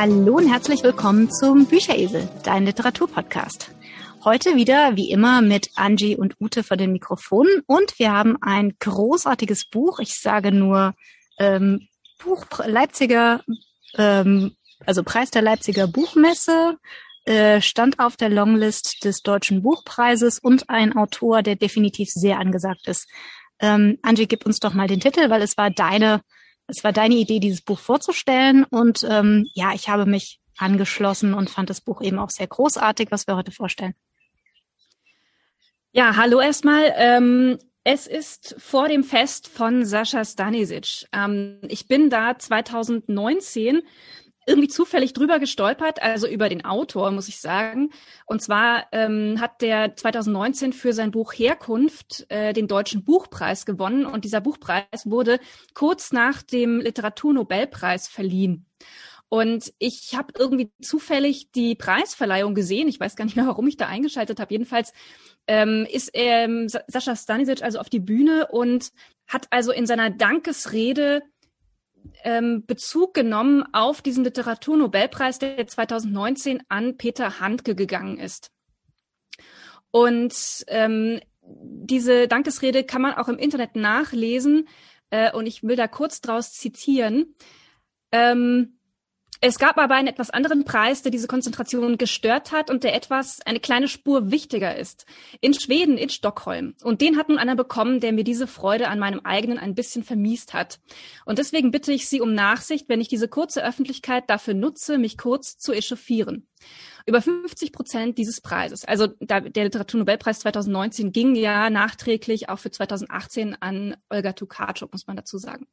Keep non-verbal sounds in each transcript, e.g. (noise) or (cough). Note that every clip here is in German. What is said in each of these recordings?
Hallo und herzlich willkommen zum Bücheresel, dein Literaturpodcast. Heute wieder, wie immer, mit Angie und Ute vor den Mikrofonen und wir haben ein großartiges Buch. Ich sage nur ähm, Buch Leipziger, ähm, also Preis der Leipziger Buchmesse, äh, stand auf der Longlist des Deutschen Buchpreises und ein Autor, der definitiv sehr angesagt ist. Ähm, Angie, gib uns doch mal den Titel, weil es war deine, es war deine Idee, dieses Buch vorzustellen. Und ähm, ja, ich habe mich angeschlossen und fand das Buch eben auch sehr großartig, was wir heute vorstellen. Ja, hallo erstmal. Ähm, es ist vor dem Fest von Sascha Stanisic. Ähm, ich bin da 2019 irgendwie zufällig drüber gestolpert, also über den Autor, muss ich sagen. Und zwar ähm, hat der 2019 für sein Buch Herkunft äh, den Deutschen Buchpreis gewonnen. Und dieser Buchpreis wurde kurz nach dem Literaturnobelpreis verliehen. Und ich habe irgendwie zufällig die Preisverleihung gesehen. Ich weiß gar nicht mehr, warum ich da eingeschaltet habe. Jedenfalls ähm, ist ähm, Sascha Stanisic also auf die Bühne und hat also in seiner Dankesrede ähm, Bezug genommen auf diesen Literaturnobelpreis, der 2019 an Peter Handke gegangen ist. Und ähm, diese Dankesrede kann man auch im Internet nachlesen. Äh, und ich will da kurz draus zitieren. Ähm, es gab aber einen etwas anderen Preis, der diese Konzentration gestört hat und der etwas eine kleine Spur wichtiger ist. In Schweden, in Stockholm. Und den hat nun einer bekommen, der mir diese Freude an meinem eigenen ein bisschen vermiest hat. Und deswegen bitte ich Sie um Nachsicht, wenn ich diese kurze Öffentlichkeit dafür nutze, mich kurz zu echauffieren. Über 50 Prozent dieses Preises, also der Literaturnobelpreis 2019 ging ja nachträglich auch für 2018 an Olga Tukatschuk, muss man dazu sagen.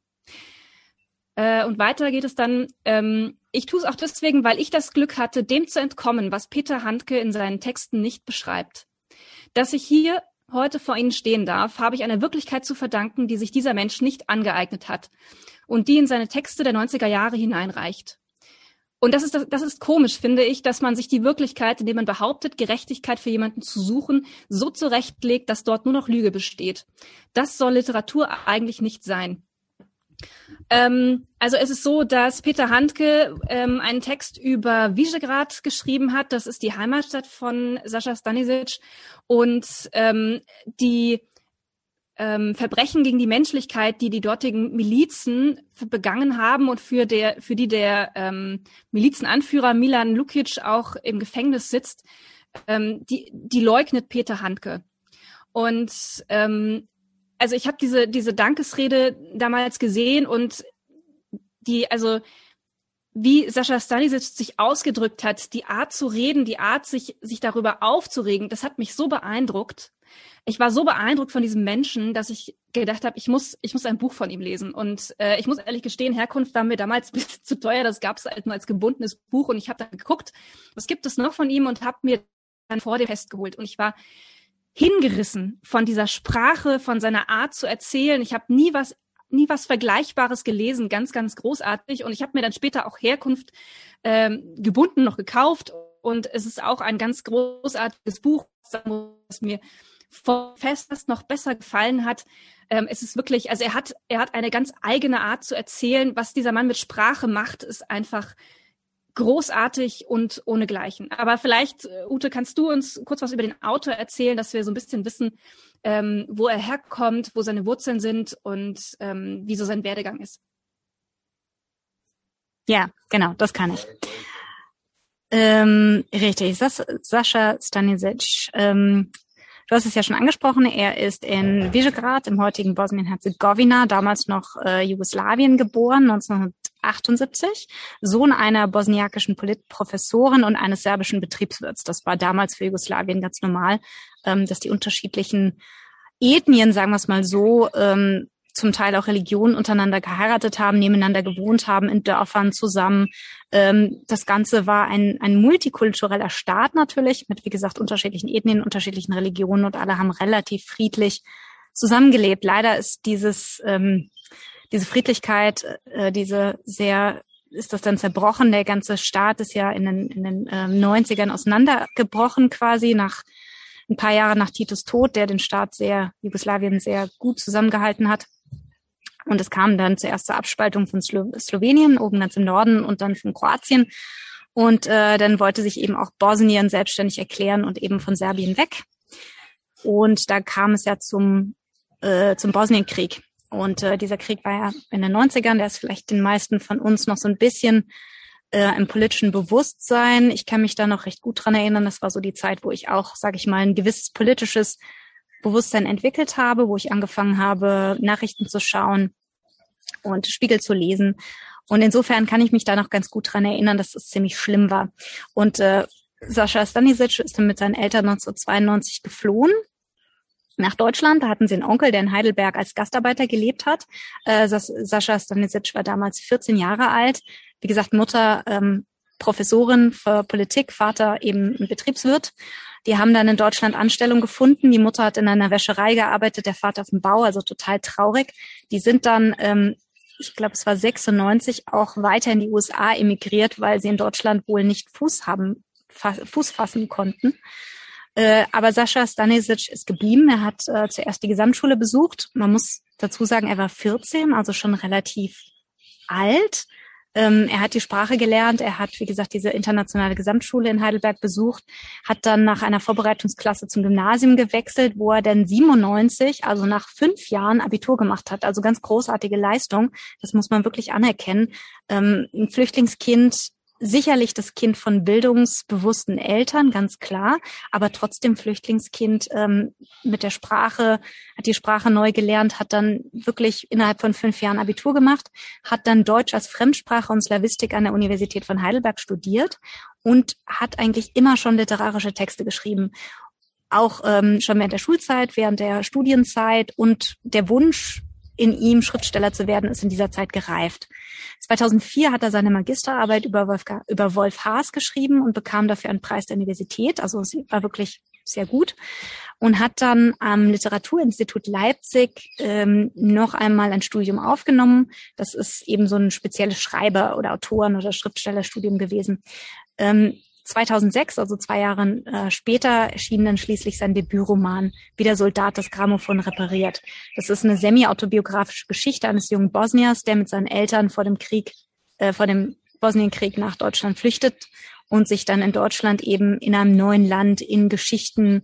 Äh, und weiter geht es dann, ähm, ich tue es auch deswegen, weil ich das Glück hatte, dem zu entkommen, was Peter Handke in seinen Texten nicht beschreibt. Dass ich hier heute vor Ihnen stehen darf, habe ich einer Wirklichkeit zu verdanken, die sich dieser Mensch nicht angeeignet hat und die in seine Texte der 90er Jahre hineinreicht. Und das ist, das, das ist komisch, finde ich, dass man sich die Wirklichkeit, indem man behauptet, Gerechtigkeit für jemanden zu suchen, so zurechtlegt, dass dort nur noch Lüge besteht. Das soll Literatur eigentlich nicht sein. Ähm, also es ist so, dass Peter Handke ähm, einen Text über Visegrad geschrieben hat. Das ist die Heimatstadt von Sascha Stanisic. Und ähm, die ähm, Verbrechen gegen die Menschlichkeit, die die dortigen Milizen begangen haben und für, der, für die der ähm, Milizenanführer Milan Lukic auch im Gefängnis sitzt, ähm, die, die leugnet Peter Handke. Und ähm, also ich habe diese diese Dankesrede damals gesehen und die also wie Sascha Stanisic sich ausgedrückt hat, die Art zu reden, die Art sich sich darüber aufzuregen, das hat mich so beeindruckt. Ich war so beeindruckt von diesem Menschen, dass ich gedacht habe, ich muss ich muss ein Buch von ihm lesen. Und äh, ich muss ehrlich gestehen, Herkunft war mir damals (laughs) ein bisschen zu teuer, das gab es halt nur als gebundenes Buch und ich habe da geguckt, was gibt es noch von ihm und habe mir dann vor dem Fest geholt. Und ich war hingerissen von dieser Sprache, von seiner Art zu erzählen. Ich habe nie was nie was Vergleichbares gelesen, ganz, ganz großartig. Und ich habe mir dann später auch Herkunft ähm, gebunden noch gekauft. Und es ist auch ein ganz großartiges Buch, das mir fest noch besser gefallen hat. Ähm, es ist wirklich, also er hat, er hat eine ganz eigene Art zu erzählen. Was dieser Mann mit Sprache macht, ist einfach großartig und ohnegleichen. Aber vielleicht, äh, Ute, kannst du uns kurz was über den Autor erzählen, dass wir so ein bisschen wissen, ähm, wo er herkommt, wo seine Wurzeln sind und ähm, wie so sein Werdegang ist. Ja, genau, das kann ich. Ähm, richtig, Sas Sascha Stanisic ähm, Du hast es ja schon angesprochen, er ist in Visegrad im heutigen Bosnien-Herzegowina, damals noch äh, Jugoslawien geboren, 1978, Sohn einer bosniakischen Politprofessorin und eines serbischen Betriebswirts. Das war damals für Jugoslawien ganz normal, ähm, dass die unterschiedlichen Ethnien, sagen wir es mal so, ähm, zum Teil auch Religionen untereinander geheiratet haben, nebeneinander gewohnt haben, in Dörfern zusammen. Ähm, das Ganze war ein, ein multikultureller Staat natürlich, mit, wie gesagt, unterschiedlichen Ethnien, unterschiedlichen Religionen und alle haben relativ friedlich zusammengelebt. Leider ist dieses, ähm, diese Friedlichkeit, äh, diese sehr ist das dann zerbrochen. Der ganze Staat ist ja in den, in den äh, 90ern auseinandergebrochen quasi nach ein paar Jahre nach Titus Tod, der den Staat sehr, Jugoslawien sehr gut zusammengehalten hat. Und es kam dann zuerst zur Abspaltung von Slo Slowenien, oben ganz im Norden, und dann von Kroatien. Und äh, dann wollte sich eben auch Bosnien selbstständig erklären und eben von Serbien weg. Und da kam es ja zum, äh, zum Bosnienkrieg. Und äh, dieser Krieg war ja in den 90ern, der ist vielleicht den meisten von uns noch so ein bisschen äh, im politischen Bewusstsein. Ich kann mich da noch recht gut dran erinnern. Das war so die Zeit, wo ich auch, sage ich mal, ein gewisses politisches Bewusstsein entwickelt habe, wo ich angefangen habe, Nachrichten zu schauen und Spiegel zu lesen. Und insofern kann ich mich da noch ganz gut dran erinnern, dass es ziemlich schlimm war. Und äh, Sascha Stanisic ist dann mit seinen Eltern 1992 geflohen nach Deutschland. Da hatten sie einen Onkel, der in Heidelberg als Gastarbeiter gelebt hat. Äh, Sascha Stanisic war damals 14 Jahre alt. Wie gesagt, Mutter ähm, Professorin für Politik, Vater eben Betriebswirt. Die haben dann in Deutschland Anstellung gefunden. Die Mutter hat in einer Wäscherei gearbeitet, der Vater auf dem Bau, also total traurig. Die sind dann, ähm, ich glaube, es war 96, auch weiter in die USA emigriert, weil sie in Deutschland wohl nicht Fuß haben, Fuß fassen konnten. Äh, aber Sascha Stanisic ist geblieben. Er hat äh, zuerst die Gesamtschule besucht. Man muss dazu sagen, er war 14, also schon relativ alt. Ähm, er hat die Sprache gelernt. Er hat, wie gesagt, diese internationale Gesamtschule in Heidelberg besucht, hat dann nach einer Vorbereitungsklasse zum Gymnasium gewechselt, wo er dann 97, also nach fünf Jahren Abitur gemacht hat. Also ganz großartige Leistung. Das muss man wirklich anerkennen. Ähm, ein Flüchtlingskind sicherlich das Kind von bildungsbewussten Eltern, ganz klar, aber trotzdem Flüchtlingskind ähm, mit der Sprache, hat die Sprache neu gelernt, hat dann wirklich innerhalb von fünf Jahren Abitur gemacht, hat dann Deutsch als Fremdsprache und Slavistik an der Universität von Heidelberg studiert und hat eigentlich immer schon literarische Texte geschrieben. Auch ähm, schon während der Schulzeit, während der Studienzeit und der Wunsch, in ihm Schriftsteller zu werden, ist in dieser Zeit gereift. 2004 hat er seine Magisterarbeit über, Wolfgang, über Wolf Haas geschrieben und bekam dafür einen Preis der Universität. Also es war wirklich sehr gut und hat dann am Literaturinstitut Leipzig ähm, noch einmal ein Studium aufgenommen. Das ist eben so ein spezielles Schreiber- oder Autoren- oder Schriftstellerstudium gewesen. Ähm, 2006, also zwei Jahre äh, später, erschien dann schließlich sein Debütroman Wie der Soldat das Grammophon repariert. Das ist eine semi-autobiografische Geschichte eines jungen Bosniers, der mit seinen Eltern vor dem Krieg, äh, vor dem Bosnienkrieg nach Deutschland flüchtet und sich dann in Deutschland eben in einem neuen Land in Geschichten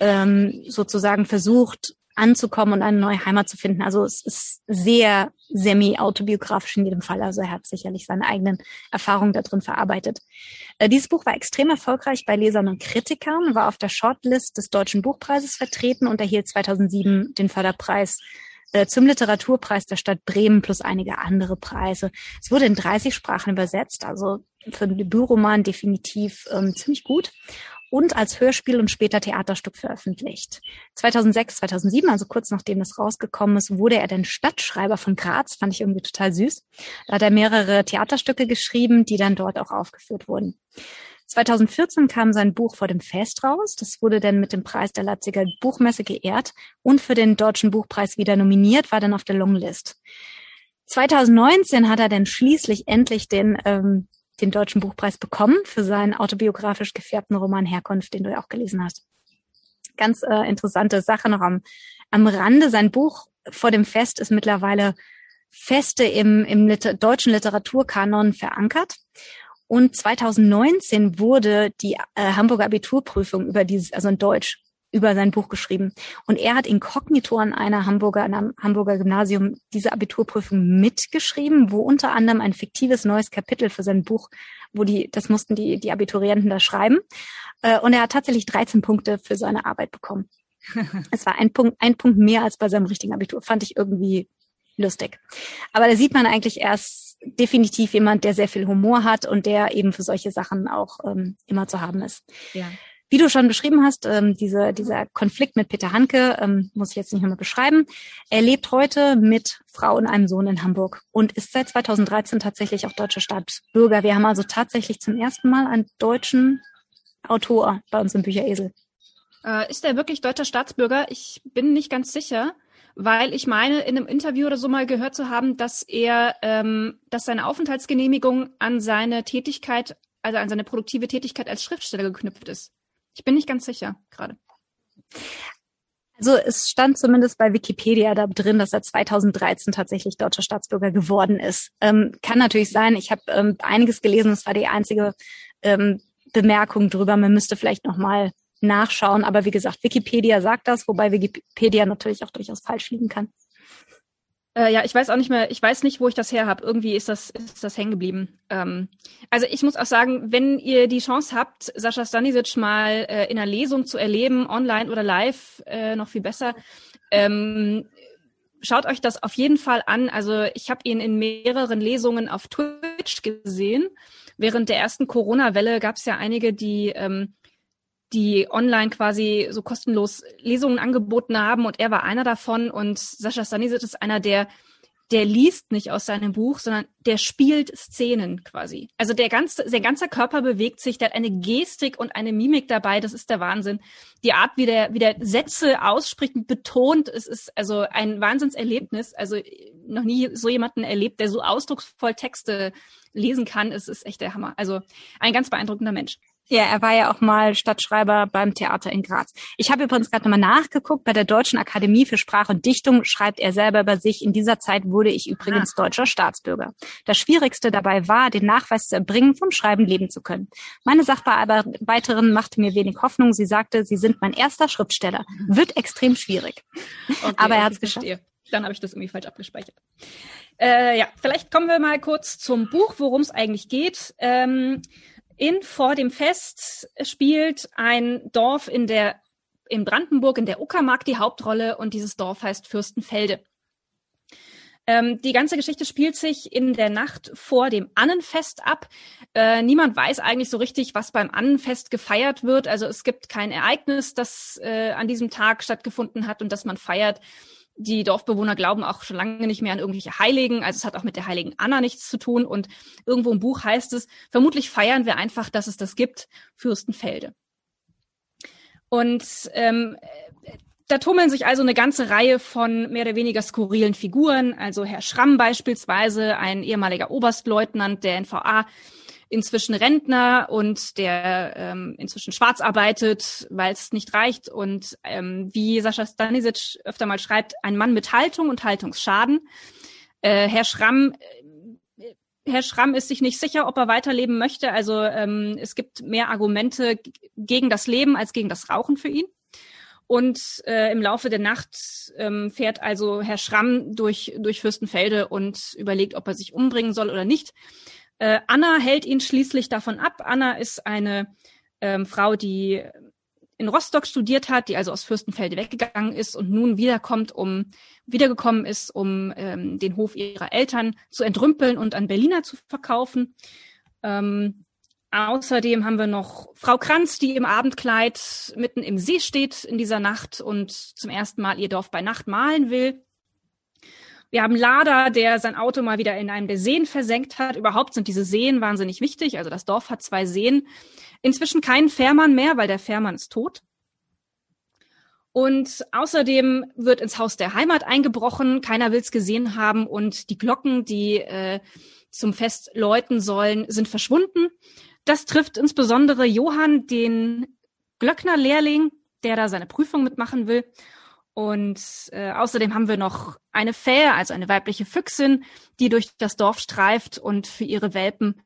ähm, sozusagen versucht, anzukommen und eine neue Heimat zu finden. Also es ist sehr semi-autobiografisch in jedem Fall. Also er hat sicherlich seine eigenen Erfahrungen da drin verarbeitet. Äh, dieses Buch war extrem erfolgreich bei Lesern und Kritikern, war auf der Shortlist des Deutschen Buchpreises vertreten und erhielt 2007 den Förderpreis äh, zum Literaturpreis der Stadt Bremen plus einige andere Preise. Es wurde in 30 Sprachen übersetzt, also für den Debütroman definitiv ähm, ziemlich gut und als Hörspiel und später Theaterstück veröffentlicht. 2006, 2007, also kurz nachdem es rausgekommen ist, wurde er dann Stadtschreiber von Graz, fand ich irgendwie total süß. Da hat er mehrere Theaterstücke geschrieben, die dann dort auch aufgeführt wurden. 2014 kam sein Buch vor dem Fest raus. Das wurde dann mit dem Preis der Leipziger Buchmesse geehrt und für den Deutschen Buchpreis wieder nominiert, war dann auf der Longlist. 2019 hat er dann schließlich endlich den ähm, den Deutschen Buchpreis bekommen für seinen autobiografisch gefärbten Roman Herkunft, den du ja auch gelesen hast. Ganz äh, interessante Sache noch am, am Rande. Sein Buch vor dem Fest ist mittlerweile feste im, im Liter deutschen Literaturkanon verankert. Und 2019 wurde die äh, Hamburger Abiturprüfung über dieses, also in Deutsch, über sein Buch geschrieben. Und er hat inkognito an einer Hamburger, an einem Hamburger Gymnasium diese Abiturprüfung mitgeschrieben, wo unter anderem ein fiktives neues Kapitel für sein Buch, wo die, das mussten die, die Abiturienten da schreiben. Äh, und er hat tatsächlich 13 Punkte für seine Arbeit bekommen. (laughs) es war ein Punkt, ein Punkt mehr als bei seinem richtigen Abitur. Fand ich irgendwie lustig. Aber da sieht man eigentlich erst definitiv jemand, der sehr viel Humor hat und der eben für solche Sachen auch ähm, immer zu haben ist. Ja. Wie du schon beschrieben hast, ähm, diese, dieser Konflikt mit Peter Hanke, ähm, muss ich jetzt nicht nochmal beschreiben. Er lebt heute mit Frau und einem Sohn in Hamburg und ist seit 2013 tatsächlich auch deutscher Staatsbürger. Wir haben also tatsächlich zum ersten Mal einen deutschen Autor bei uns im Bücheresel. Äh, ist er wirklich deutscher Staatsbürger? Ich bin nicht ganz sicher, weil ich meine, in einem Interview oder so mal gehört zu haben, dass er, ähm, dass seine Aufenthaltsgenehmigung an seine Tätigkeit, also an seine produktive Tätigkeit als Schriftsteller geknüpft ist. Ich bin nicht ganz sicher gerade. Also es stand zumindest bei Wikipedia da drin, dass er 2013 tatsächlich deutscher Staatsbürger geworden ist. Ähm, kann natürlich sein. Ich habe ähm, einiges gelesen. Das war die einzige ähm, Bemerkung drüber. Man müsste vielleicht noch mal nachschauen. Aber wie gesagt, Wikipedia sagt das, wobei Wikipedia natürlich auch durchaus falsch liegen kann. Äh, ja, ich weiß auch nicht mehr, ich weiß nicht, wo ich das her habe. Irgendwie ist das, ist das hängen geblieben. Ähm, also ich muss auch sagen, wenn ihr die Chance habt, Sascha Stanisic mal äh, in einer Lesung zu erleben, online oder live, äh, noch viel besser, ähm, schaut euch das auf jeden Fall an. Also ich habe ihn in mehreren Lesungen auf Twitch gesehen. Während der ersten Corona-Welle gab es ja einige, die ähm, die online quasi so kostenlos Lesungen angeboten haben und er war einer davon und Sascha Stanisic ist einer, der der liest nicht aus seinem Buch, sondern der spielt Szenen quasi. Also der ganze, sein ganzer Körper bewegt sich, der hat eine Gestik und eine Mimik dabei, das ist der Wahnsinn. Die Art, wie der, wie der Sätze ausspricht, betont, es ist also ein Wahnsinnserlebnis. Also noch nie so jemanden erlebt, der so ausdrucksvoll Texte lesen kann. Es ist echt der Hammer. Also ein ganz beeindruckender Mensch. Ja, er war ja auch mal Stadtschreiber beim Theater in Graz. Ich habe übrigens gerade nochmal nachgeguckt. Bei der Deutschen Akademie für Sprache und Dichtung schreibt er selber über sich. In dieser Zeit wurde ich übrigens ah. deutscher Staatsbürger. Das Schwierigste dabei war, den Nachweis zu erbringen, vom Schreiben leben zu können. Meine Sachbearbeiterin machte mir wenig Hoffnung. Sie sagte, Sie sind mein erster Schriftsteller. Wird extrem schwierig. Okay, (laughs) Aber er hat es geschafft. Dann habe ich das irgendwie falsch abgespeichert. Äh, ja, vielleicht kommen wir mal kurz zum Buch, worum es eigentlich geht. Ähm, in Vor dem Fest spielt ein Dorf in der in Brandenburg in der Uckermark die Hauptrolle und dieses Dorf heißt Fürstenfelde. Ähm, die ganze Geschichte spielt sich in der Nacht vor dem Annenfest ab. Äh, niemand weiß eigentlich so richtig, was beim Annenfest gefeiert wird. Also es gibt kein Ereignis, das äh, an diesem Tag stattgefunden hat und das man feiert. Die Dorfbewohner glauben auch schon lange nicht mehr an irgendwelche Heiligen. Also es hat auch mit der heiligen Anna nichts zu tun. Und irgendwo im Buch heißt es, vermutlich feiern wir einfach, dass es das gibt, Fürstenfelde. Und ähm, da tummeln sich also eine ganze Reihe von mehr oder weniger skurrilen Figuren. Also Herr Schramm beispielsweise, ein ehemaliger Oberstleutnant der NVA, inzwischen Rentner und der ähm, inzwischen schwarz arbeitet, weil es nicht reicht. Und ähm, wie Sascha Stanisic öfter mal schreibt, ein Mann mit Haltung und Haltungsschaden. Äh, Herr Schramm äh, Herr Schramm ist sich nicht sicher, ob er weiterleben möchte. Also ähm, es gibt mehr Argumente gegen das Leben als gegen das Rauchen für ihn. Und äh, im Laufe der Nacht ähm, fährt also Herr Schramm durch, durch Fürstenfelde und überlegt, ob er sich umbringen soll oder nicht. Äh, Anna hält ihn schließlich davon ab. Anna ist eine ähm, Frau, die in Rostock studiert hat, die also aus Fürstenfelde weggegangen ist und nun wiederkommt, um wiedergekommen ist, um ähm, den Hof ihrer Eltern zu entrümpeln und an Berliner zu verkaufen. Ähm, außerdem haben wir noch Frau Kranz, die im Abendkleid mitten im See steht in dieser Nacht und zum ersten Mal ihr Dorf bei Nacht malen will. Wir haben Lada, der sein Auto mal wieder in einem der Seen versenkt hat. Überhaupt sind diese Seen wahnsinnig wichtig. Also das Dorf hat zwei Seen. Inzwischen keinen Fährmann mehr, weil der Fährmann ist tot. Und außerdem wird ins Haus der Heimat eingebrochen. Keiner will es gesehen haben. Und die Glocken, die äh, zum Fest läuten sollen, sind verschwunden. Das trifft insbesondere Johann, den Glöckner-Lehrling, der da seine Prüfung mitmachen will. Und äh, außerdem haben wir noch eine Fähe, also eine weibliche Füchsin, die durch das Dorf streift und für ihre Welpen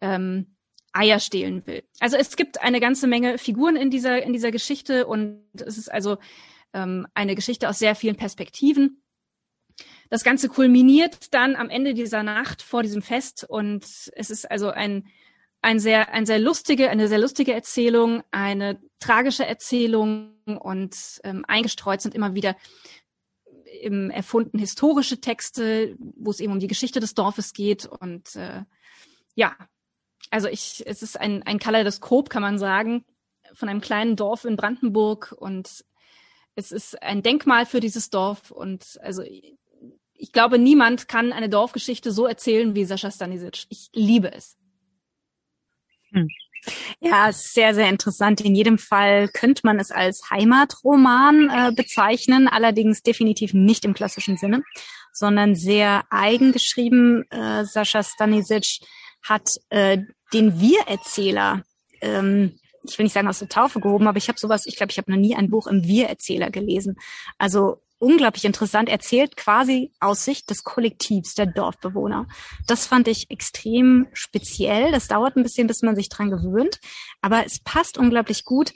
ähm, Eier stehlen will. Also es gibt eine ganze Menge Figuren in dieser in dieser Geschichte und es ist also ähm, eine Geschichte aus sehr vielen Perspektiven. Das Ganze kulminiert dann am Ende dieser Nacht vor diesem Fest und es ist also ein ein sehr, ein sehr lustige, eine sehr lustige Erzählung, eine tragische Erzählung und ähm, eingestreut sind immer wieder im erfunden historische Texte, wo es eben um die Geschichte des Dorfes geht und äh, ja, also ich, es ist ein, ein Kaleidoskop, kann man sagen, von einem kleinen Dorf in Brandenburg und es ist ein Denkmal für dieses Dorf und also ich glaube, niemand kann eine Dorfgeschichte so erzählen wie Sascha Stanisic. Ich liebe es. Hm. Ja, sehr, sehr interessant. In jedem Fall könnte man es als Heimatroman äh, bezeichnen, allerdings definitiv nicht im klassischen Sinne, sondern sehr eigen geschrieben. Äh, Sascha Stanisic hat äh, den Wir-Erzähler ähm, ich will nicht sagen aus der Taufe gehoben, aber ich habe sowas, ich glaube, ich habe noch nie ein Buch im Wir-Erzähler gelesen. Also unglaublich interessant, erzählt quasi aus Sicht des Kollektivs der Dorfbewohner. Das fand ich extrem speziell. Das dauert ein bisschen, bis man sich dran gewöhnt, aber es passt unglaublich gut,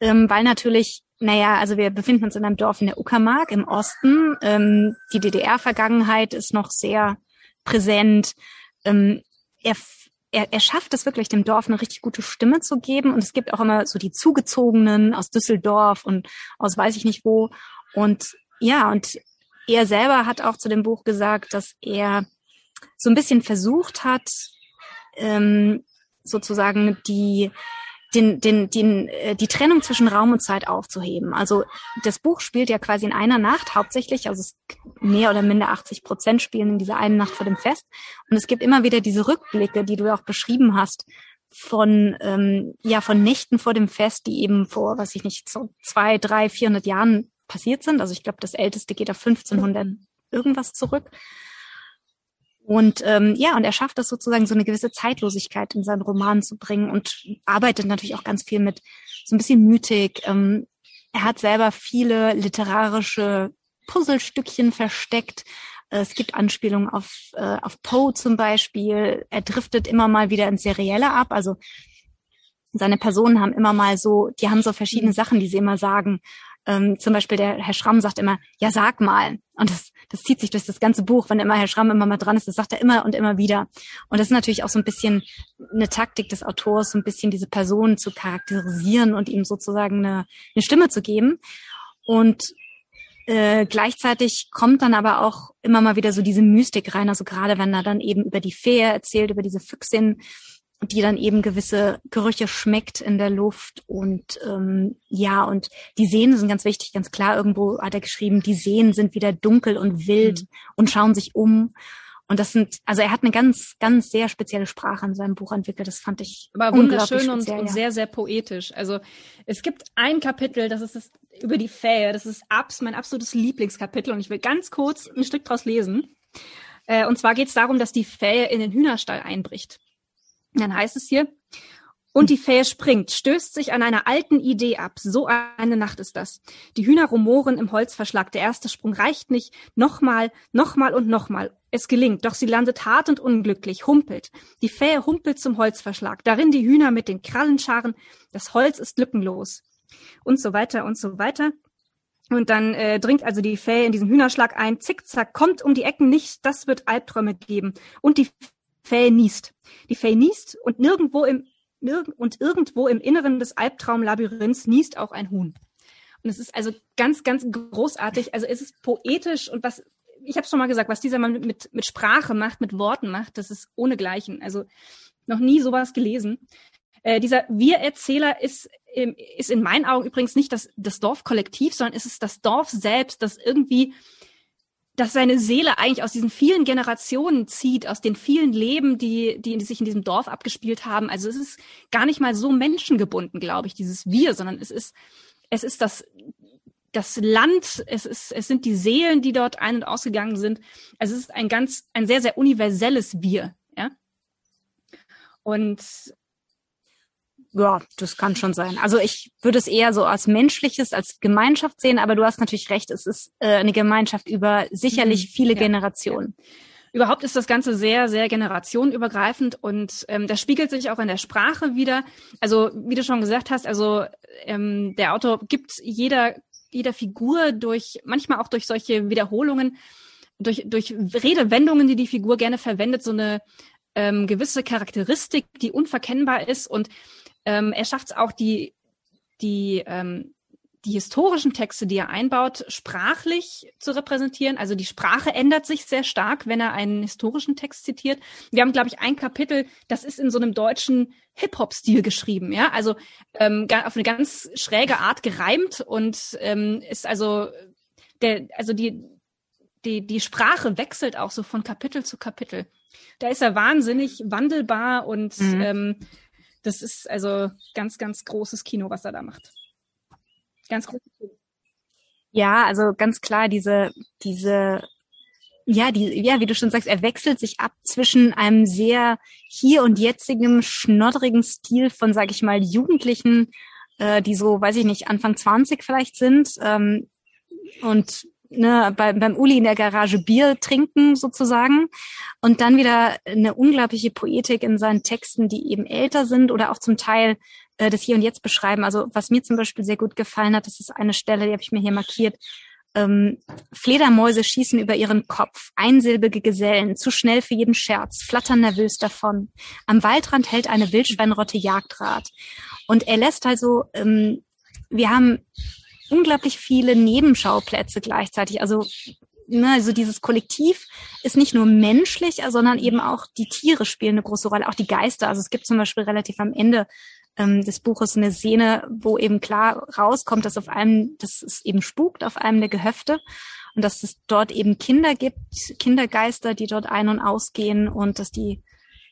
ähm, weil natürlich naja, also wir befinden uns in einem Dorf in der Uckermark im Osten. Ähm, die DDR-Vergangenheit ist noch sehr präsent. Ähm, er, er, er schafft es wirklich, dem Dorf eine richtig gute Stimme zu geben. Und es gibt auch immer so die Zugezogenen aus Düsseldorf und aus weiß ich nicht wo. Und ja, und er selber hat auch zu dem Buch gesagt, dass er so ein bisschen versucht hat, ähm, sozusagen die den, den, den, äh, die Trennung zwischen Raum und Zeit aufzuheben. Also das Buch spielt ja quasi in einer Nacht hauptsächlich, also es mehr oder minder 80 Prozent spielen in dieser einen Nacht vor dem Fest. Und es gibt immer wieder diese Rückblicke, die du auch beschrieben hast, von ähm, ja von Nächten vor dem Fest, die eben vor, was ich nicht, so zwei, drei, vierhundert Jahren passiert sind. Also ich glaube, das älteste geht auf 1500 irgendwas zurück. Und ähm, ja, und er schafft es sozusagen, so eine gewisse Zeitlosigkeit in seinen Roman zu bringen und arbeitet natürlich auch ganz viel mit so ein bisschen Mythik. Ähm, er hat selber viele literarische Puzzlestückchen versteckt. Es gibt Anspielungen auf, äh, auf Poe zum Beispiel. Er driftet immer mal wieder ins Serielle ab. Also seine Personen haben immer mal so, die haben so verschiedene mhm. Sachen, die sie immer sagen. Ähm, zum Beispiel der Herr Schramm sagt immer, ja, sag mal. Und das, das zieht sich durch das ganze Buch, wenn immer Herr Schramm immer mal dran ist, das sagt er immer und immer wieder. Und das ist natürlich auch so ein bisschen eine Taktik des Autors, so ein bisschen diese Person zu charakterisieren und ihm sozusagen eine, eine Stimme zu geben. Und äh, gleichzeitig kommt dann aber auch immer mal wieder so diese Mystik rein, also gerade wenn er dann eben über die Fee erzählt, über diese Füchsin, die dann eben gewisse Gerüche schmeckt in der Luft und ähm, ja und die Seen sind ganz wichtig, ganz klar. Irgendwo hat er geschrieben, die Seen sind wieder dunkel und wild mhm. und schauen sich um. Und das sind, also er hat eine ganz, ganz sehr spezielle Sprache in seinem Buch entwickelt. Das fand ich aber wunderschön und, und, sehr, sehr poetisch. Also es gibt ein Kapitel, das ist das über die Fähe. Das ist abs, mein absolutes Lieblingskapitel und ich will ganz kurz ein Stück draus lesen. Äh, und zwar geht es darum, dass die Fähe in den Hühnerstall einbricht. Dann heißt es hier, und die Fähe springt, stößt sich an einer alten Idee ab. So eine Nacht ist das. Die Hühner rumoren im Holzverschlag. Der erste Sprung reicht nicht. Nochmal, nochmal und nochmal. Es gelingt, doch sie landet hart und unglücklich, humpelt. Die Fähe humpelt zum Holzverschlag. Darin die Hühner mit den Krallenscharen. Das Holz ist lückenlos. Und so weiter und so weiter. Und dann äh, dringt also die Fähe in diesen Hühnerschlag ein. Zickzack, kommt um die Ecken nicht. Das wird Albträume geben. Und die Faye niest. Die Faye niest und nirgendwo im nirg und irgendwo im Inneren des Albtraumlabyrinths niest auch ein Huhn. Und es ist also ganz, ganz großartig. Also es ist poetisch und was, ich habe schon mal gesagt, was dieser Mann mit, mit Sprache macht, mit Worten macht, das ist ohnegleichen. Also noch nie sowas gelesen. Äh, dieser Wir-Erzähler ist, ähm, ist in meinen Augen übrigens nicht das, das Dorfkollektiv, sondern es ist das Dorf selbst, das irgendwie dass seine Seele eigentlich aus diesen vielen Generationen zieht, aus den vielen Leben, die, die sich in diesem Dorf abgespielt haben. Also es ist gar nicht mal so menschengebunden, glaube ich, dieses Wir, sondern es ist, es ist das, das Land, es ist, es sind die Seelen, die dort ein- und ausgegangen sind. Also es ist ein ganz, ein sehr, sehr universelles Wir, ja. Und ja, das kann schon sein. Also ich würde es eher so als menschliches, als Gemeinschaft sehen, aber du hast natürlich recht, es ist äh, eine Gemeinschaft über sicherlich mhm. viele ja. Generationen. Ja. Überhaupt ist das Ganze sehr, sehr generationenübergreifend und ähm, das spiegelt sich auch in der Sprache wieder. Also wie du schon gesagt hast, also ähm, der Autor gibt jeder, jeder Figur durch, manchmal auch durch solche Wiederholungen, durch, durch Redewendungen, die die Figur gerne verwendet, so eine ähm, gewisse Charakteristik, die unverkennbar ist und ähm, er schafft es auch, die, die, ähm, die historischen Texte, die er einbaut, sprachlich zu repräsentieren. Also die Sprache ändert sich sehr stark, wenn er einen historischen Text zitiert. Wir haben, glaube ich, ein Kapitel, das ist in so einem deutschen Hip-Hop-Stil geschrieben, ja, also ähm, auf eine ganz schräge Art gereimt und ähm, ist also der, also die, die, die Sprache wechselt auch so von Kapitel zu Kapitel. Da ist er wahnsinnig wandelbar und mhm. ähm, das ist also ganz, ganz großes Kino, was er da macht. Ganz großes Kino. Ja, also ganz klar, diese, diese ja, die, ja, wie du schon sagst, er wechselt sich ab zwischen einem sehr hier und jetzigen, schnoddrigen Stil von, sag ich mal, Jugendlichen, äh, die so, weiß ich nicht, Anfang 20 vielleicht sind, ähm, und ne, bei, beim Uli in der Garage Bier trinken sozusagen und dann wieder eine unglaubliche Poetik in seinen Texten, die eben älter sind oder auch zum Teil äh, das Hier und Jetzt beschreiben. Also was mir zum Beispiel sehr gut gefallen hat, das ist eine Stelle, die habe ich mir hier markiert. Ähm, Fledermäuse schießen über ihren Kopf, einsilbige Gesellen, zu schnell für jeden Scherz, flattern nervös davon. Am Waldrand hält eine Wildschweinrotte Jagdrad. Und er lässt also, ähm, wir haben unglaublich viele Nebenschauplätze gleichzeitig. Also, ne, also dieses Kollektiv ist nicht nur menschlich, sondern eben auch die Tiere spielen eine große Rolle, auch die Geister. Also es gibt zum Beispiel relativ am Ende ähm, des Buches eine Szene, wo eben klar rauskommt, dass auf einem, dass es eben spukt auf einem der Gehöfte und dass es dort eben Kinder gibt, Kindergeister, die dort ein- und ausgehen und dass die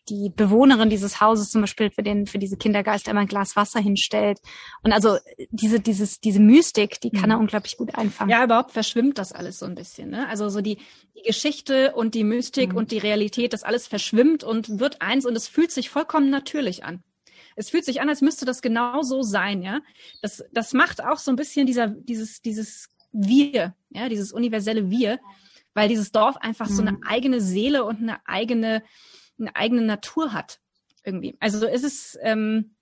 die Bewohnerin dieses Hauses zum Beispiel für den, für diese Kindergeister immer ein Glas Wasser hinstellt. Und also diese, dieses, diese Mystik, die kann er mhm. unglaublich gut einfangen. Ja, überhaupt verschwimmt das alles so ein bisschen. Ne? Also so die, die Geschichte und die Mystik mhm. und die Realität, das alles verschwimmt und wird eins und es fühlt sich vollkommen natürlich an. Es fühlt sich an, als müsste das genau so sein, ja. Das, das macht auch so ein bisschen dieser, dieses, dieses Wir, ja, dieses universelle Wir, weil dieses Dorf einfach mhm. so eine mhm. eigene Seele und eine eigene, eine eigene Natur hat irgendwie. Also es ist ähm,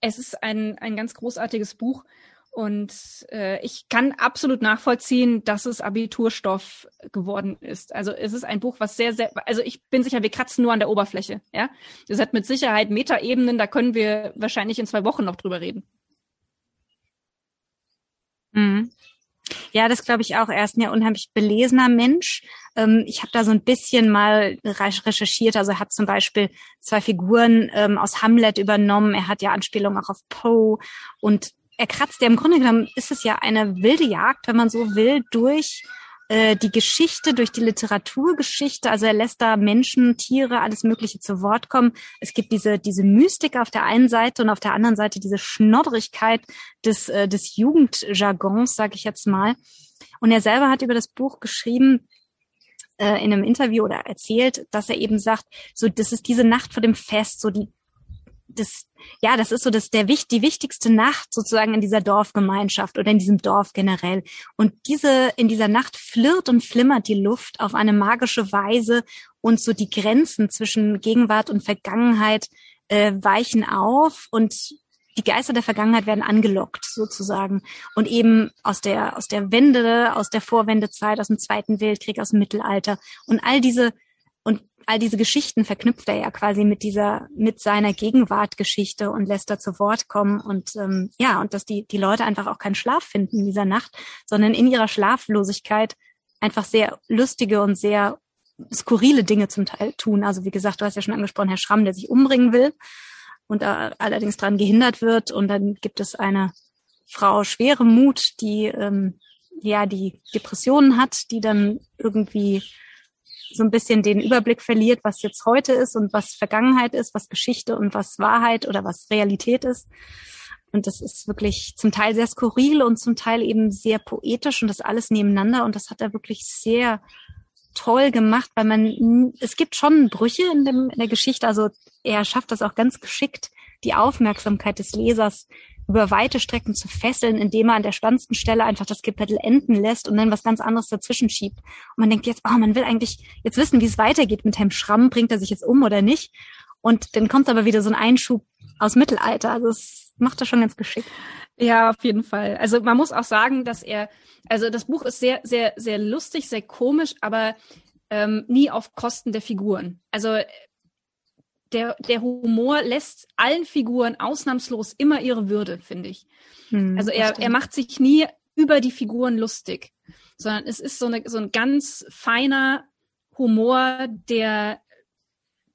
es ist ein ein ganz großartiges Buch und äh, ich kann absolut nachvollziehen, dass es Abiturstoff geworden ist. Also es ist ein Buch, was sehr sehr also ich bin sicher, wir kratzen nur an der Oberfläche, ja. Das hat mit Sicherheit Metaebenen, da können wir wahrscheinlich in zwei Wochen noch drüber reden. Mhm. Ja, das glaube ich auch. Er ist ein ja unheimlich belesener Mensch. Ähm, ich habe da so ein bisschen mal recherchiert. Also er hat zum Beispiel zwei Figuren ähm, aus Hamlet übernommen. Er hat ja Anspielungen auch auf Poe und er kratzt ja im Grunde genommen ist es ja eine wilde Jagd, wenn man so will, durch äh, die Geschichte, durch die Literaturgeschichte. Also er lässt da Menschen, Tiere, alles Mögliche zu Wort kommen. Es gibt diese, diese Mystik auf der einen Seite und auf der anderen Seite diese Schnoddrigkeit des, äh, des Jugendjargons, sage ich jetzt mal. Und er selber hat über das Buch geschrieben, äh, in einem Interview oder erzählt, dass er eben sagt, so das ist diese Nacht vor dem Fest, so die das, ja, das ist so das, der, die wichtigste Nacht sozusagen in dieser Dorfgemeinschaft oder in diesem Dorf generell. Und diese, in dieser Nacht flirrt und flimmert die Luft auf eine magische Weise und so die Grenzen zwischen Gegenwart und Vergangenheit äh, weichen auf und die Geister der Vergangenheit werden angelockt sozusagen und eben aus der aus der Wende, aus der Vorwendezeit, aus dem Zweiten Weltkrieg, aus dem Mittelalter und all diese und all diese Geschichten verknüpft er ja quasi mit dieser, mit seiner Gegenwartgeschichte und lässt da zu Wort kommen und ähm, ja, und dass die, die Leute einfach auch keinen Schlaf finden in dieser Nacht, sondern in ihrer Schlaflosigkeit einfach sehr lustige und sehr skurrile Dinge zum Teil tun. Also wie gesagt, du hast ja schon angesprochen, Herr Schramm, der sich umbringen will und da allerdings dran gehindert wird. Und dann gibt es eine Frau schwere Mut, die ähm, ja die Depressionen hat, die dann irgendwie so ein bisschen den Überblick verliert, was jetzt heute ist und was Vergangenheit ist, was Geschichte und was Wahrheit oder was Realität ist. Und das ist wirklich zum Teil sehr skurril und zum Teil eben sehr poetisch und das alles nebeneinander. Und das hat er wirklich sehr toll gemacht, weil man, es gibt schon Brüche in, dem, in der Geschichte. Also er schafft das auch ganz geschickt, die Aufmerksamkeit des Lesers über weite Strecken zu fesseln, indem er an der spannendsten Stelle einfach das Kapitel enden lässt und dann was ganz anderes dazwischen schiebt. Und man denkt jetzt, oh, man will eigentlich jetzt wissen, wie es weitergeht mit Herrn Schramm, bringt er sich jetzt um oder nicht? Und dann kommt aber wieder so ein Einschub aus Mittelalter. Also es macht er schon ganz geschickt. Ja, auf jeden Fall. Also man muss auch sagen, dass er, also das Buch ist sehr, sehr, sehr lustig, sehr komisch, aber ähm, nie auf Kosten der Figuren. Also der, der Humor lässt allen Figuren ausnahmslos immer ihre Würde, finde ich. Hm, also er, er macht sich nie über die Figuren lustig, sondern es ist so, eine, so ein ganz feiner Humor, der,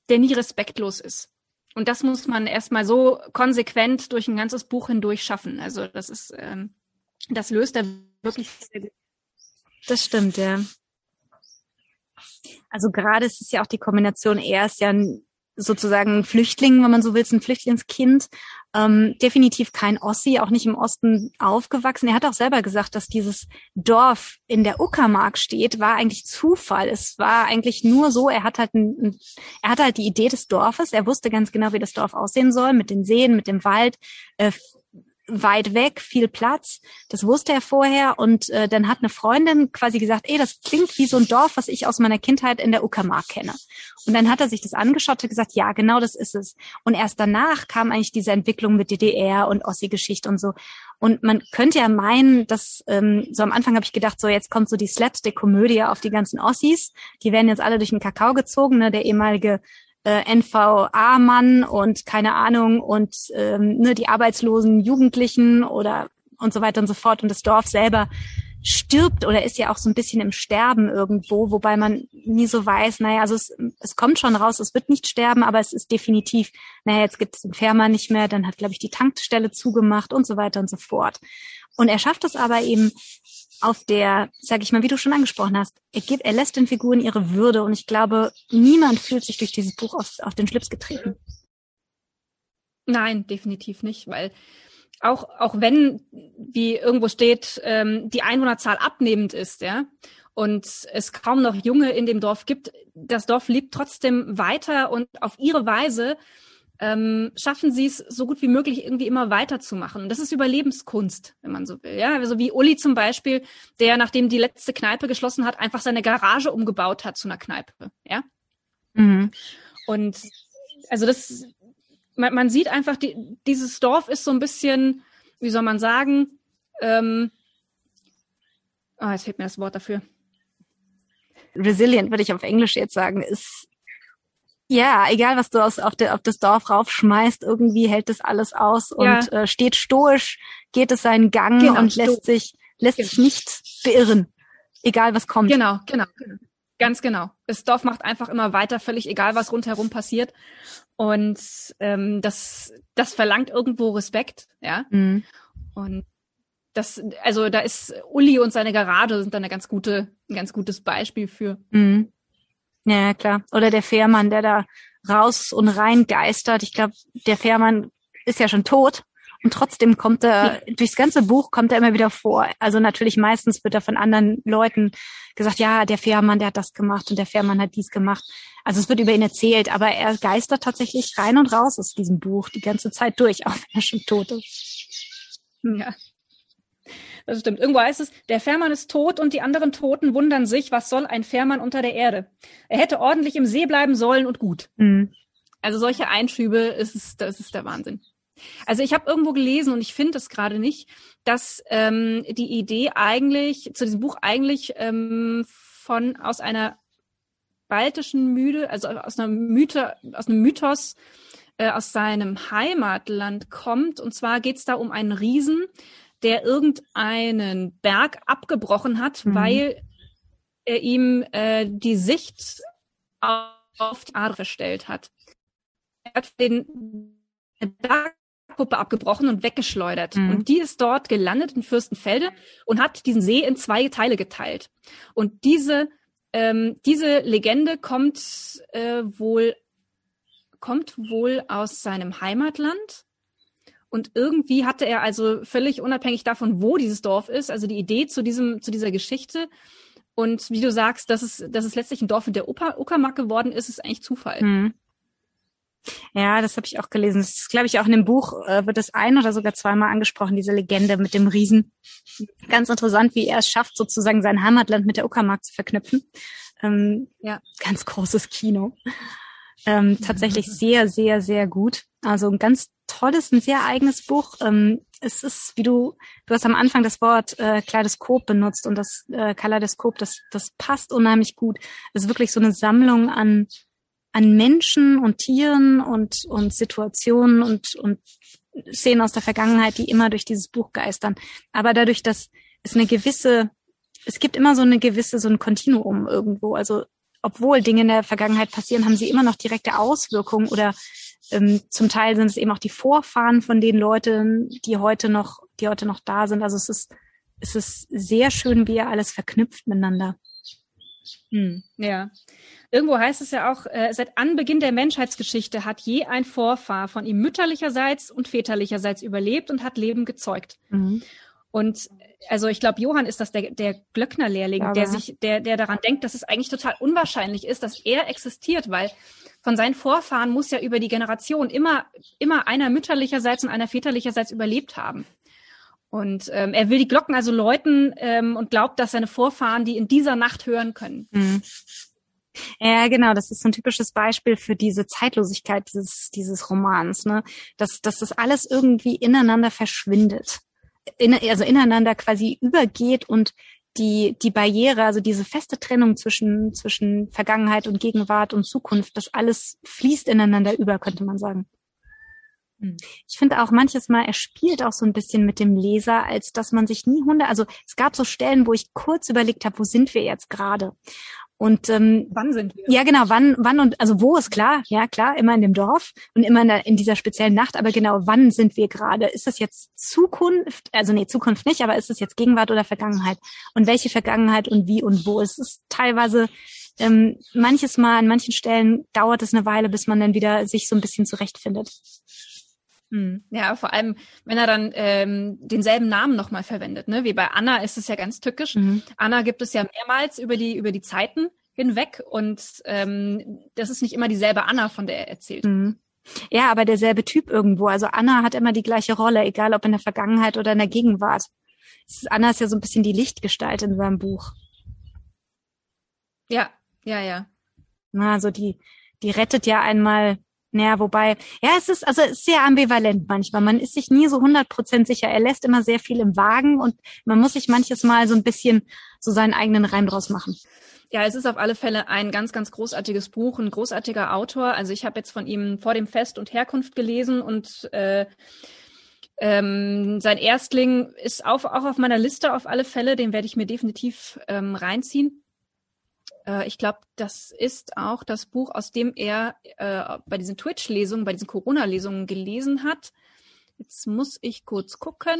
der nie respektlos ist. Und das muss man erstmal so konsequent durch ein ganzes Buch hindurch schaffen. Also das ist, ähm, das löst er wirklich sehr gut. Das stimmt, ja. Also gerade ist es ja auch die Kombination, er ist ja ein sozusagen Flüchtling, wenn man so will, ein Flüchtlingskind. Ähm, definitiv kein Ossi, auch nicht im Osten aufgewachsen. Er hat auch selber gesagt, dass dieses Dorf in der Uckermark steht, war eigentlich Zufall. Es war eigentlich nur so, er hat halt ein, er hatte halt die Idee des Dorfes. Er wusste ganz genau, wie das Dorf aussehen soll, mit den Seen, mit dem Wald, äh, weit weg, viel Platz. Das wusste er vorher und äh, dann hat eine Freundin quasi gesagt, ey, das klingt wie so ein Dorf, was ich aus meiner Kindheit in der Uckermark kenne. Und dann hat er sich das angeschaut und gesagt, ja, genau das ist es. Und erst danach kam eigentlich diese Entwicklung mit DDR und Ossi-Geschichte und so. Und man könnte ja meinen, dass ähm, so am Anfang habe ich gedacht, so jetzt kommt so die Slapstick-Komödie auf die ganzen Ossis. Die werden jetzt alle durch den Kakao gezogen. Ne? Der ehemalige äh, NVA-Mann und keine Ahnung und ähm, ne, die arbeitslosen Jugendlichen oder und so weiter und so fort. Und das Dorf selber stirbt oder ist ja auch so ein bisschen im Sterben irgendwo, wobei man nie so weiß, naja, also es, es kommt schon raus, es wird nicht sterben, aber es ist definitiv, naja, jetzt gibt es den Fährmann nicht mehr, dann hat, glaube ich, die Tankstelle zugemacht und so weiter und so fort. Und er schafft es aber eben auf der, sag ich mal, wie du schon angesprochen hast, er, gibt, er lässt den Figuren ihre Würde und ich glaube, niemand fühlt sich durch dieses Buch auf, auf den Schlips getreten. Nein, definitiv nicht, weil auch, auch wenn, wie irgendwo steht, ähm, die Einwohnerzahl abnehmend ist, ja, und es kaum noch Junge in dem Dorf gibt, das Dorf lebt trotzdem weiter und auf ihre Weise ähm, schaffen sie es so gut wie möglich irgendwie immer weiterzumachen. Das ist Überlebenskunst, wenn man so will. Ja, also wie Uli zum Beispiel, der nachdem die letzte Kneipe geschlossen hat, einfach seine Garage umgebaut hat zu einer Kneipe. Ja. Mhm. Und also das, man, man sieht einfach, die, dieses Dorf ist so ein bisschen, wie soll man sagen, ähm, ah, jetzt fehlt mir das Wort dafür. Resilient würde ich auf Englisch jetzt sagen, ist ja, egal was du aus, auf, de, auf das Dorf raufschmeißt, irgendwie hält das alles aus und ja. äh, steht stoisch, geht es seinen Gang genau, und lässt sich, lässt genau. sich nicht beirren, egal was kommt. Genau, genau, genau. Ganz genau. Das Dorf macht einfach immer weiter, völlig egal, was rundherum passiert. Und ähm, das, das verlangt irgendwo Respekt, ja. Mhm. Und das, also da ist Uli und seine Garage sind da eine ganz gute, ein ganz gutes Beispiel für. Mhm. Ja, klar. Oder der Fährmann, der da raus und rein geistert. Ich glaube, der Fährmann ist ja schon tot. Und trotzdem kommt er, durchs ganze Buch kommt er immer wieder vor. Also natürlich meistens wird er von anderen Leuten gesagt, ja, der Fährmann, der hat das gemacht und der Fährmann hat dies gemacht. Also es wird über ihn erzählt, aber er geistert tatsächlich rein und raus aus diesem Buch die ganze Zeit durch, (laughs) auch wenn er schon tot ist. Ja. Das stimmt. Irgendwo heißt es, der Fährmann ist tot und die anderen Toten wundern sich, was soll ein Fährmann unter der Erde? Er hätte ordentlich im See bleiben sollen und gut. Mhm. Also solche Einschübe, ist es, das ist der Wahnsinn. Also ich habe irgendwo gelesen und ich finde es gerade nicht, dass ähm, die Idee eigentlich zu diesem Buch eigentlich ähm, von aus einer baltischen Müde, also aus einer Mythe, aus einem Mythos äh, aus seinem Heimatland kommt. Und zwar geht es da um einen Riesen, der irgendeinen Berg abgebrochen hat, mhm. weil er ihm äh, die Sicht auf die Adre gestellt hat. Er hat den Bergkuppe abgebrochen und weggeschleudert. Mhm. Und die ist dort gelandet in Fürstenfelde und hat diesen See in zwei Teile geteilt. Und diese, ähm, diese Legende kommt äh, wohl kommt wohl aus seinem Heimatland und irgendwie hatte er also völlig unabhängig davon, wo dieses Dorf ist, also die Idee zu diesem, zu dieser Geschichte. Und wie du sagst, dass es, dass es letztlich ein Dorf in der Uckermark geworden ist, ist eigentlich Zufall. Hm. Ja, das habe ich auch gelesen. Das ist, glaube ich, auch in dem Buch äh, wird es ein oder sogar zweimal angesprochen, diese Legende mit dem Riesen. Ganz interessant, wie er es schafft, sozusagen sein Heimatland mit der Uckermark zu verknüpfen. Ähm, ja, ganz großes Kino. Ähm, tatsächlich sehr, sehr, sehr gut. Also ein ganz tolles, ein sehr eigenes Buch. Ähm, es ist, wie du, du hast am Anfang das Wort äh, Kaleidoskop benutzt und das äh, Kaleidoskop, das, das passt unheimlich gut. Es ist wirklich so eine Sammlung an, an Menschen und Tieren und, und Situationen und, und Szenen aus der Vergangenheit, die immer durch dieses Buch geistern. Aber dadurch, dass es eine gewisse, es gibt immer so eine gewisse, so ein Kontinuum irgendwo. Also obwohl Dinge in der Vergangenheit passieren, haben sie immer noch direkte Auswirkungen oder ähm, zum Teil sind es eben auch die Vorfahren von den Leuten, die heute noch, die heute noch da sind. Also es ist, es ist sehr schön, wie er alles verknüpft miteinander. Hm, ja. Irgendwo heißt es ja auch, äh, seit Anbeginn der Menschheitsgeschichte hat je ein Vorfahr von ihm mütterlicherseits und väterlicherseits überlebt und hat Leben gezeugt. Mhm. Und also ich glaube, Johann ist das der, der Glöckner-Lehrling, der sich, der, der daran denkt, dass es eigentlich total unwahrscheinlich ist, dass er existiert, weil von seinen Vorfahren muss ja über die Generation immer, immer einer mütterlicherseits und einer väterlicherseits überlebt haben. Und ähm, er will die Glocken also läuten ähm, und glaubt, dass seine Vorfahren die in dieser Nacht hören können. Mhm. Ja, genau, das ist so ein typisches Beispiel für diese Zeitlosigkeit dieses, dieses Romans, ne? Dass, dass das alles irgendwie ineinander verschwindet. In, also ineinander quasi übergeht und die, die Barriere, also diese feste Trennung zwischen, zwischen Vergangenheit und Gegenwart und Zukunft, das alles fließt ineinander über, könnte man sagen. Hm. Ich finde auch manches Mal, er spielt auch so ein bisschen mit dem Leser, als dass man sich nie hundert, also es gab so Stellen, wo ich kurz überlegt habe, wo sind wir jetzt gerade? Und ähm, wann sind wir? Ja, genau, wann, wann und also wo ist klar, ja klar, immer in dem Dorf und immer in, der, in dieser speziellen Nacht, aber genau, wann sind wir gerade? Ist das jetzt Zukunft? Also nee, Zukunft nicht, aber ist es jetzt Gegenwart oder Vergangenheit? Und welche Vergangenheit und wie und wo? Es ist teilweise ähm, manches Mal an manchen Stellen dauert es eine Weile, bis man dann wieder sich so ein bisschen zurechtfindet. Hm. Ja, vor allem, wenn er dann ähm, denselben Namen nochmal verwendet, ne? Wie bei Anna ist es ja ganz tückisch. Mhm. Anna gibt es ja mehrmals über die, über die Zeiten hinweg und ähm, das ist nicht immer dieselbe Anna, von der er erzählt. Mhm. Ja, aber derselbe Typ irgendwo. Also Anna hat immer die gleiche Rolle, egal ob in der Vergangenheit oder in der Gegenwart. Anna ist ja so ein bisschen die Lichtgestalt in seinem Buch. Ja, ja, ja. Na, also die, die rettet ja einmal naja, wobei, ja, es ist, also sehr ambivalent manchmal. Man ist sich nie so 100% sicher. Er lässt immer sehr viel im Wagen und man muss sich manches Mal so ein bisschen so seinen eigenen Reim draus machen. Ja, es ist auf alle Fälle ein ganz, ganz großartiges Buch, ein großartiger Autor. Also ich habe jetzt von ihm vor dem Fest und Herkunft gelesen und äh, ähm, sein Erstling ist auf, auch auf meiner Liste auf alle Fälle. Den werde ich mir definitiv ähm, reinziehen. Äh, ich glaube, das ist auch das Buch, aus dem er äh, bei diesen Twitch-Lesungen, bei diesen Corona-Lesungen gelesen hat. Jetzt muss ich kurz gucken.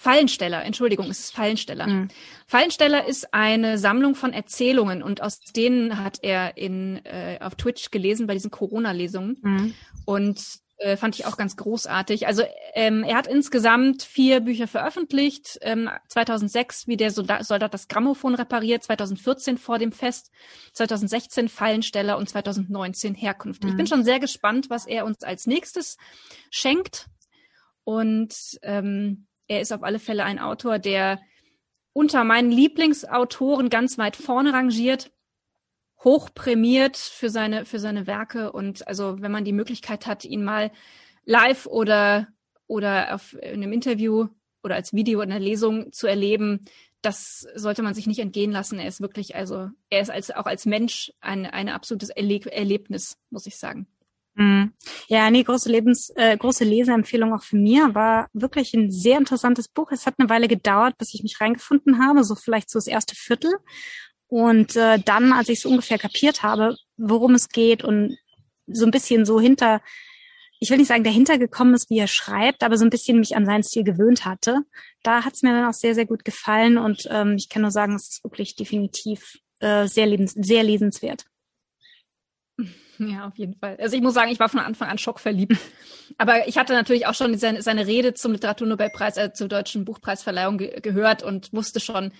Fallensteller, Entschuldigung, es ist Fallensteller. Mhm. Fallensteller ist eine Sammlung von Erzählungen und aus denen hat er in, äh, auf Twitch gelesen bei diesen Corona-Lesungen. Mhm. Und äh, fand ich auch ganz großartig. Also ähm, er hat insgesamt vier Bücher veröffentlicht. Ähm, 2006, wie der Soldat, das Grammophon repariert, 2014 vor dem Fest, 2016 Fallensteller und 2019 Herkunft. Mhm. Ich bin mhm. schon sehr gespannt, was er uns als nächstes schenkt. Und ähm, er ist auf alle Fälle ein Autor, der unter meinen Lieblingsautoren ganz weit vorne rangiert hoch prämiert für seine, für seine Werke. Und also, wenn man die Möglichkeit hat, ihn mal live oder, oder auf, in einem Interview oder als Video in einer Lesung zu erleben, das sollte man sich nicht entgehen lassen. Er ist wirklich, also, er ist als, auch als Mensch ein, ein absolutes Erleb Erlebnis, muss ich sagen. Mhm. Ja, nee, große Lebens, äh, große Leseempfehlung auch für mir. War wirklich ein sehr interessantes Buch. Es hat eine Weile gedauert, bis ich mich reingefunden habe, so vielleicht so das erste Viertel. Und äh, dann, als ich so ungefähr kapiert habe, worum es geht und so ein bisschen so hinter, ich will nicht sagen, dahinter gekommen ist, wie er schreibt, aber so ein bisschen mich an seinen Stil gewöhnt hatte, da hat es mir dann auch sehr, sehr gut gefallen und ähm, ich kann nur sagen, es ist wirklich definitiv äh, sehr, lebens sehr lesenswert. (laughs) Ja, auf jeden Fall. Also ich muss sagen, ich war von Anfang an schockverliebt. (laughs) Aber ich hatte natürlich auch schon seine, seine Rede zum Literaturnobelpreis, äh, zur deutschen Buchpreisverleihung ge gehört und wusste schon,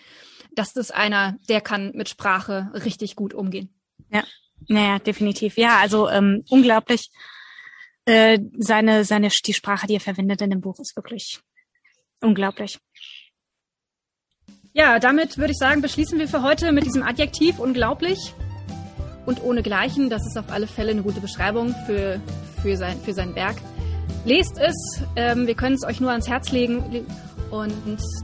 das ist einer, der kann mit Sprache richtig gut umgehen. Ja, naja, definitiv. Ja, also ähm, unglaublich. Äh, seine, seine, die Sprache, die er verwendet in dem Buch, ist wirklich unglaublich. Ja, damit würde ich sagen, beschließen wir für heute mit diesem Adjektiv unglaublich und ohne Gleichen. Das ist auf alle Fälle eine gute Beschreibung für, für, sein, für sein Werk. Lest es, ähm, wir können es euch nur ans Herz legen und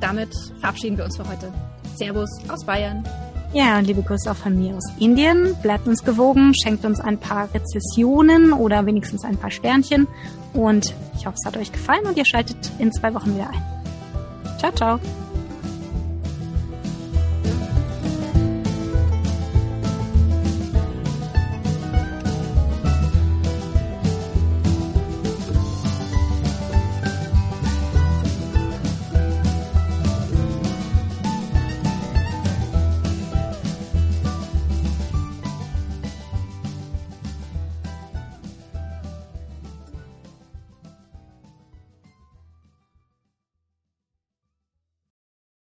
damit verabschieden wir uns für heute. Servus aus Bayern. Ja, und liebe Grüße auch von mir aus Indien. Bleibt uns gewogen, schenkt uns ein paar Rezessionen oder wenigstens ein paar Sternchen. Und ich hoffe, es hat euch gefallen und ihr schaltet in zwei Wochen wieder ein. Ciao, ciao.